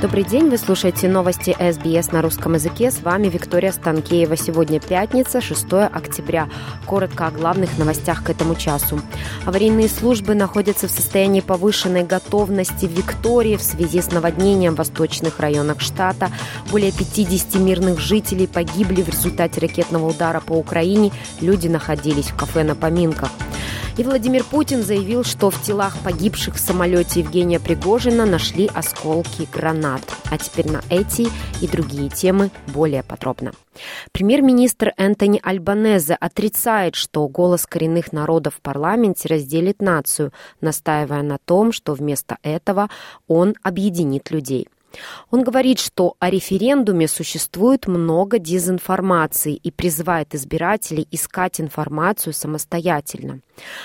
Добрый день, вы слушаете новости СБС на русском языке. С вами Виктория Станкеева. Сегодня пятница, 6 октября. Коротко о главных новостях к этому часу. Аварийные службы находятся в состоянии повышенной готовности в Виктории в связи с наводнением в восточных районах штата. Более 50 мирных жителей погибли в результате ракетного удара по Украине. Люди находились в кафе на поминках. И Владимир Путин заявил, что в телах погибших в самолете Евгения Пригожина нашли осколки гранат. А теперь на эти и другие темы более подробно. Премьер-министр Энтони Альбанезе отрицает, что голос коренных народов в парламенте разделит нацию, настаивая на том, что вместо этого он объединит людей. Он говорит, что о референдуме существует много дезинформации и призывает избирателей искать информацию самостоятельно.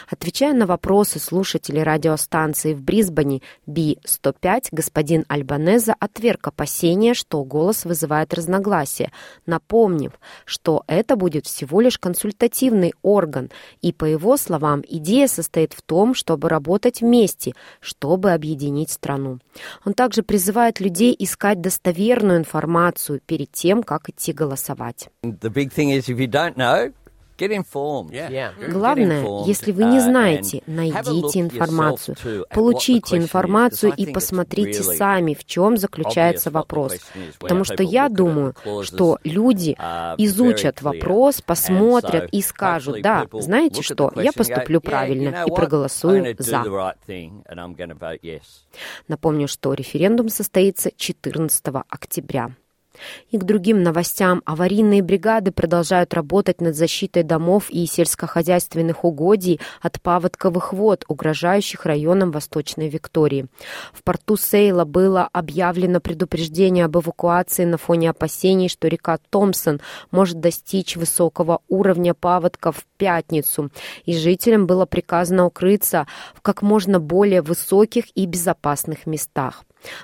Отвечая на вопросы слушателей радиостанции в Брисбене B105, господин Альбанеза отверг опасения, что голос вызывает разногласия, напомнив, что это будет всего лишь консультативный орган, и, по его словам, идея состоит в том, чтобы работать вместе, чтобы объединить страну. Он также призывает людей искать достоверную информацию перед тем, как идти голосовать. Главное, если вы не uh, знаете, найдите информацию, получите информацию и посмотрите сами, в чем заключается вопрос. Потому что я думаю, что люди изучат вопрос, посмотрят и скажут, да, знаете что, я поступлю правильно и проголосую «за». Напомню, что референдум состоится 14 октября. И к другим новостям. Аварийные бригады продолжают работать над защитой домов и сельскохозяйственных угодий от паводковых вод, угрожающих районам Восточной Виктории. В порту Сейла было объявлено предупреждение об эвакуации на фоне опасений, что река Томпсон может достичь высокого уровня паводков в пятницу, и жителям было приказано укрыться в как можно более высоких и безопасных местах.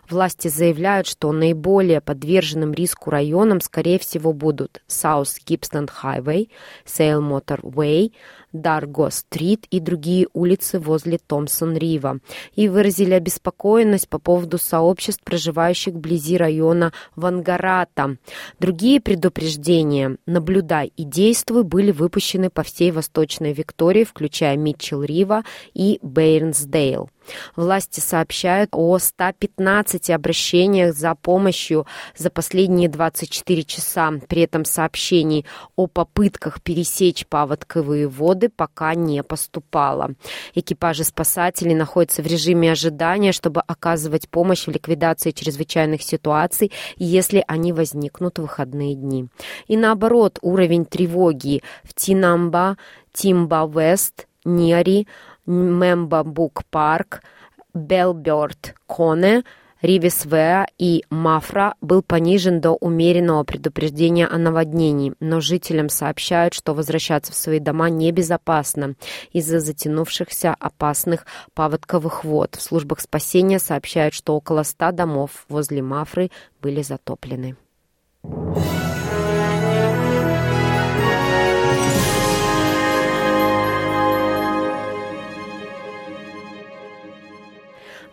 Власти заявляют, что наиболее подверженным риску районам, скорее всего, будут South Gibson Highway, Sale Motor Way, Дарго-стрит и другие улицы возле Томпсон-Рива и выразили обеспокоенность по поводу сообществ, проживающих вблизи района Вангарата. Другие предупреждения «Наблюдай и действуй» были выпущены по всей Восточной Виктории, включая Митчелл-Рива и Бейрнсдейл. Власти сообщают о 115 обращениях за помощью за последние 24 часа. При этом сообщений о попытках пересечь паводковые воды пока не поступало. Экипажи спасателей находятся в режиме ожидания, чтобы оказывать помощь в ликвидации чрезвычайных ситуаций, если они возникнут в выходные дни. И наоборот, уровень тревоги в Тинамба, Тимба-Вест, Ниари, Мембабук парк, Белберт Коне, Ривисвеа и Мафра был понижен до умеренного предупреждения о наводнении, но жителям сообщают, что возвращаться в свои дома небезопасно из-за затянувшихся опасных паводковых вод. В службах спасения сообщают, что около ста домов возле Мафры были затоплены.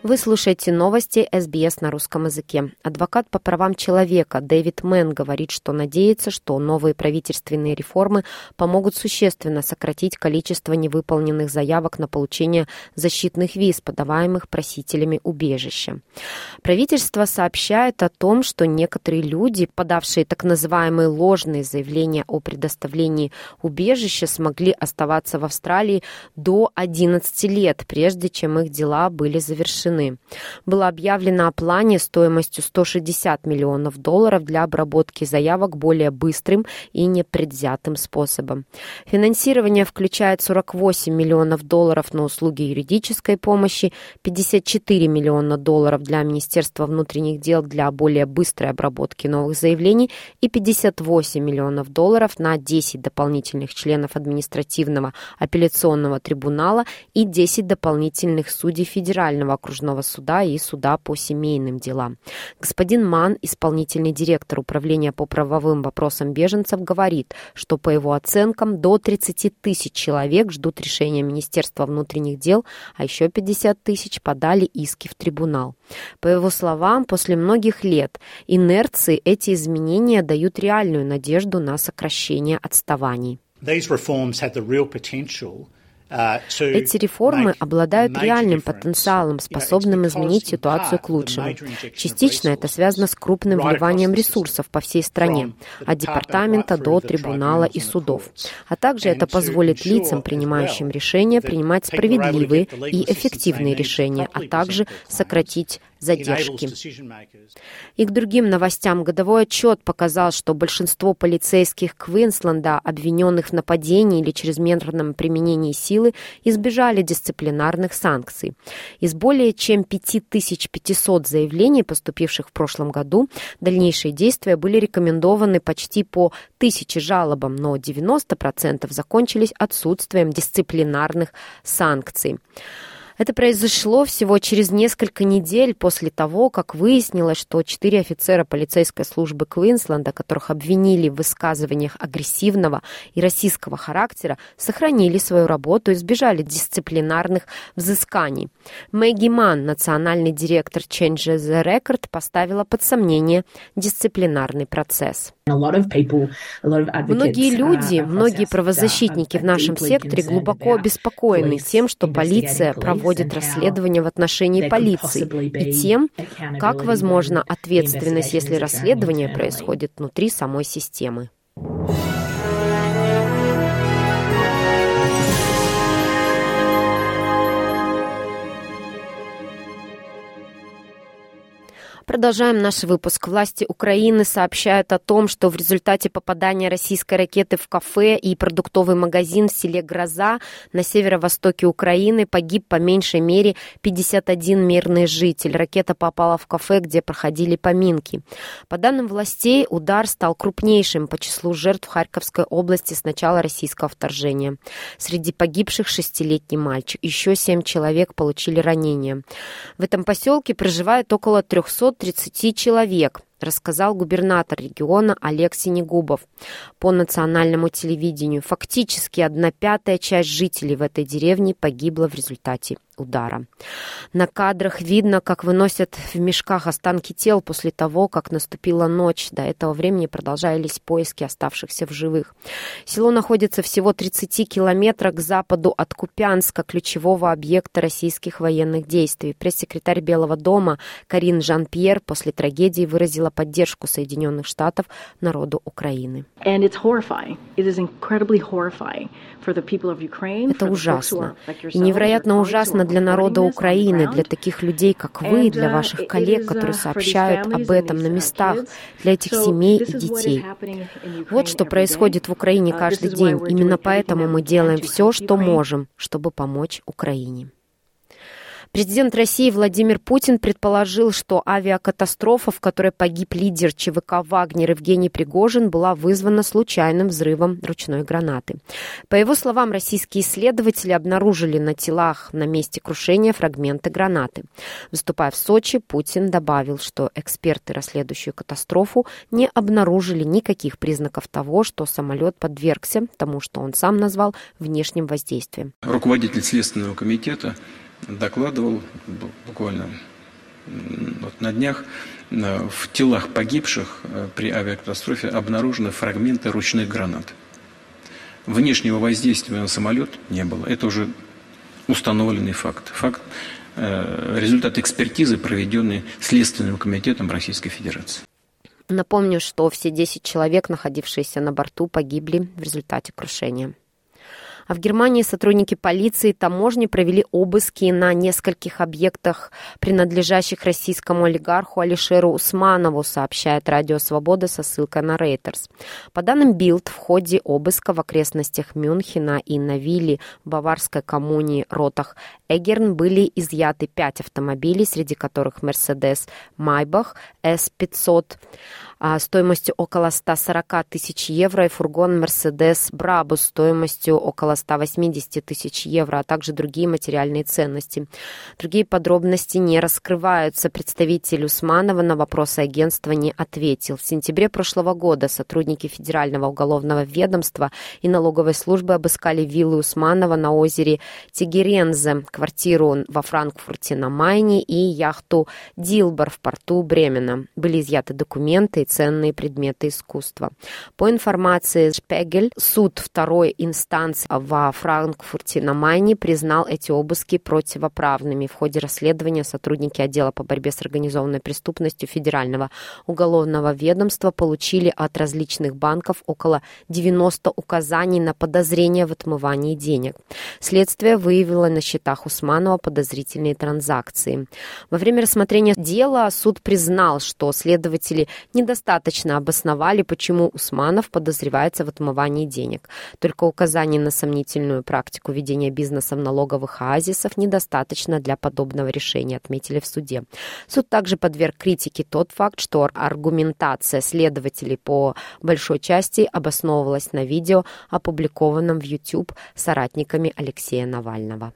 Вы слушаете новости СБС на русском языке. Адвокат по правам человека Дэвид Мэн говорит, что надеется, что новые правительственные реформы помогут существенно сократить количество невыполненных заявок на получение защитных виз, подаваемых просителями убежища. Правительство сообщает о том, что некоторые люди, подавшие так называемые ложные заявления о предоставлении убежища, смогли оставаться в Австралии до 11 лет, прежде чем их дела были завершены завершены. Было объявлено о плане стоимостью 160 миллионов долларов для обработки заявок более быстрым и непредвзятым способом. Финансирование включает 48 миллионов долларов на услуги юридической помощи, 54 миллиона долларов для Министерства внутренних дел для более быстрой обработки новых заявлений и 58 миллионов долларов на 10 дополнительных членов административного апелляционного трибунала и 10 дополнительных судей Федерального окружения окружного суда и суда по семейным делам. Господин Ман, исполнительный директор Управления по правовым вопросам беженцев, говорит, что по его оценкам до 30 тысяч человек ждут решения Министерства внутренних дел, а еще 50 тысяч подали иски в трибунал. По его словам, после многих лет инерции эти изменения дают реальную надежду на сокращение отставаний. These reforms have the real potential эти реформы обладают реальным потенциалом, способным изменить ситуацию к лучшему. Частично это связано с крупным вливанием ресурсов по всей стране, от департамента до трибунала и судов. А также это позволит лицам, принимающим решения, принимать справедливые и эффективные решения, а также сократить задержки. И к другим новостям. Годовой отчет показал, что большинство полицейских Квинсленда, обвиненных в нападении или чрезмерном применении силы, избежали дисциплинарных санкций. Из более чем 5500 заявлений, поступивших в прошлом году, дальнейшие действия были рекомендованы почти по тысяче жалобам, но 90% закончились отсутствием дисциплинарных санкций. Это произошло всего через несколько недель после того, как выяснилось, что четыре офицера полицейской службы Квинсленда, которых обвинили в высказываниях агрессивного и российского характера, сохранили свою работу и избежали дисциплинарных взысканий. Мэгги Ман, национальный директор Change the Record, поставила под сомнение дисциплинарный процесс. Многие люди, многие правозащитники в нашем секторе глубоко обеспокоены тем, что полиция проводит расследование в отношении полиции и тем, как возможна ответственность, если расследование происходит внутри самой системы. Продолжаем наш выпуск. Власти Украины сообщают о том, что в результате попадания российской ракеты в кафе и продуктовый магазин в селе Гроза на северо-востоке Украины погиб по меньшей мере 51 мирный житель. Ракета попала в кафе, где проходили поминки. По данным властей, удар стал крупнейшим по числу жертв Харьковской области с начала российского вторжения. Среди погибших шестилетний мальчик. Еще семь человек получили ранения. В этом поселке проживает около 300 30 человек рассказал губернатор региона Олег Синегубов по национальному телевидению. Фактически одна пятая часть жителей в этой деревне погибла в результате удара. На кадрах видно, как выносят в мешках останки тел после того, как наступила ночь. До этого времени продолжались поиски оставшихся в живых. Село находится всего 30 километрах к западу от Купянска, ключевого объекта российских военных действий. Пресс-секретарь Белого дома Карин Жан-Пьер после трагедии выразила поддержку Соединенных Штатов народу Украины. Это ужасно. И невероятно ужасно для народа Украины, для таких людей, как вы, для uh, ваших коллег, которые сообщают об этом на местах, для этих семей и детей. Вот что происходит в Украине uh, каждый день. Именно поэтому мы делаем все, что можем, чтобы помочь Украине. Президент России Владимир Путин предположил, что авиакатастрофа, в которой погиб лидер ЧВК «Вагнер» Евгений Пригожин, была вызвана случайным взрывом ручной гранаты. По его словам, российские исследователи обнаружили на телах на месте крушения фрагменты гранаты. Выступая в Сочи, Путин добавил, что эксперты, расследующие катастрофу, не обнаружили никаких признаков того, что самолет подвергся тому, что он сам назвал внешним воздействием. Руководитель Следственного комитета докладывал буквально вот на днях, э, в телах погибших э, при авиакатастрофе обнаружены фрагменты ручных гранат. Внешнего воздействия на самолет не было. Это уже установленный факт. Факт э, результат экспертизы, проведенной Следственным комитетом Российской Федерации. Напомню, что все 10 человек, находившиеся на борту, погибли в результате крушения. А в Германии сотрудники полиции и таможни провели обыски на нескольких объектах, принадлежащих российскому олигарху Алишеру Усманову, сообщает Радио Свобода со ссылкой на Рейтерс. По данным Билд, в ходе обыска в окрестностях Мюнхена и на вилле в баварской коммуне Ротах Эгерн были изъяты пять автомобилей, среди которых Maybach S500, а, стоимостью около 140 тысяч евро и фургон Mercedes Brabus стоимостью около 180 тысяч евро, а также другие материальные ценности. Другие подробности не раскрываются. Представитель Усманова на вопросы агентства не ответил. В сентябре прошлого года сотрудники Федерального уголовного ведомства и налоговой службы обыскали виллы Усманова на озере Тигерензе, квартиру во Франкфурте на Майне и яхту Дилбар в порту Бремена. Были изъяты документы ценные предметы искусства. По информации Шпегель, суд второй инстанции во Франкфурте на Майне признал эти обыски противоправными. В ходе расследования сотрудники отдела по борьбе с организованной преступностью Федерального уголовного ведомства получили от различных банков около 90 указаний на подозрение в отмывании денег. Следствие выявило на счетах Усманова подозрительные транзакции. Во время рассмотрения дела суд признал, что следователи недостаточно достаточно обосновали, почему Усманов подозревается в отмывании денег. Только указание на сомнительную практику ведения бизнеса в налоговых оазисов недостаточно для подобного решения, отметили в суде. Суд также подверг критике тот факт, что аргументация следователей по большой части обосновывалась на видео, опубликованном в YouTube соратниками Алексея Навального.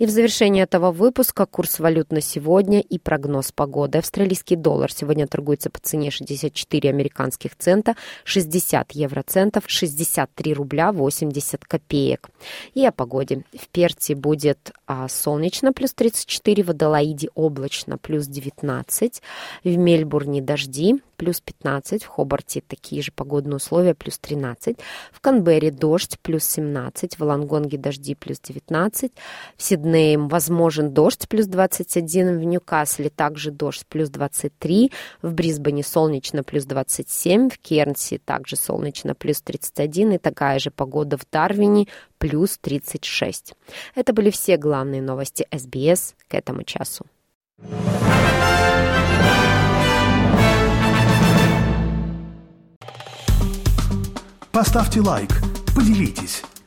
И в завершении этого выпуска курс валют на сегодня и прогноз погоды. Австралийский доллар сегодня торгуется по цене 64 американских цента, 60 евроцентов, 63 рубля 80 копеек. И о погоде. В Перте будет а, солнечно, плюс 34, в Адалаиде облачно, плюс 19, в Мельбурне дожди, плюс 15, в Хобарте такие же погодные условия, плюс 13, в Канберре дождь, плюс 17, в Лангонге дожди, плюс 19, в Сиднее возможен дождь, плюс 21, в Ньюкасле также дождь, плюс 23, в Брисбене солнечно, плюс 27, в Кернсе также солнечно, плюс 31, и такая же погода в Дарвине, плюс 36. Это были все главные новости СБС к этому часу. Поставьте лайк, поделитесь,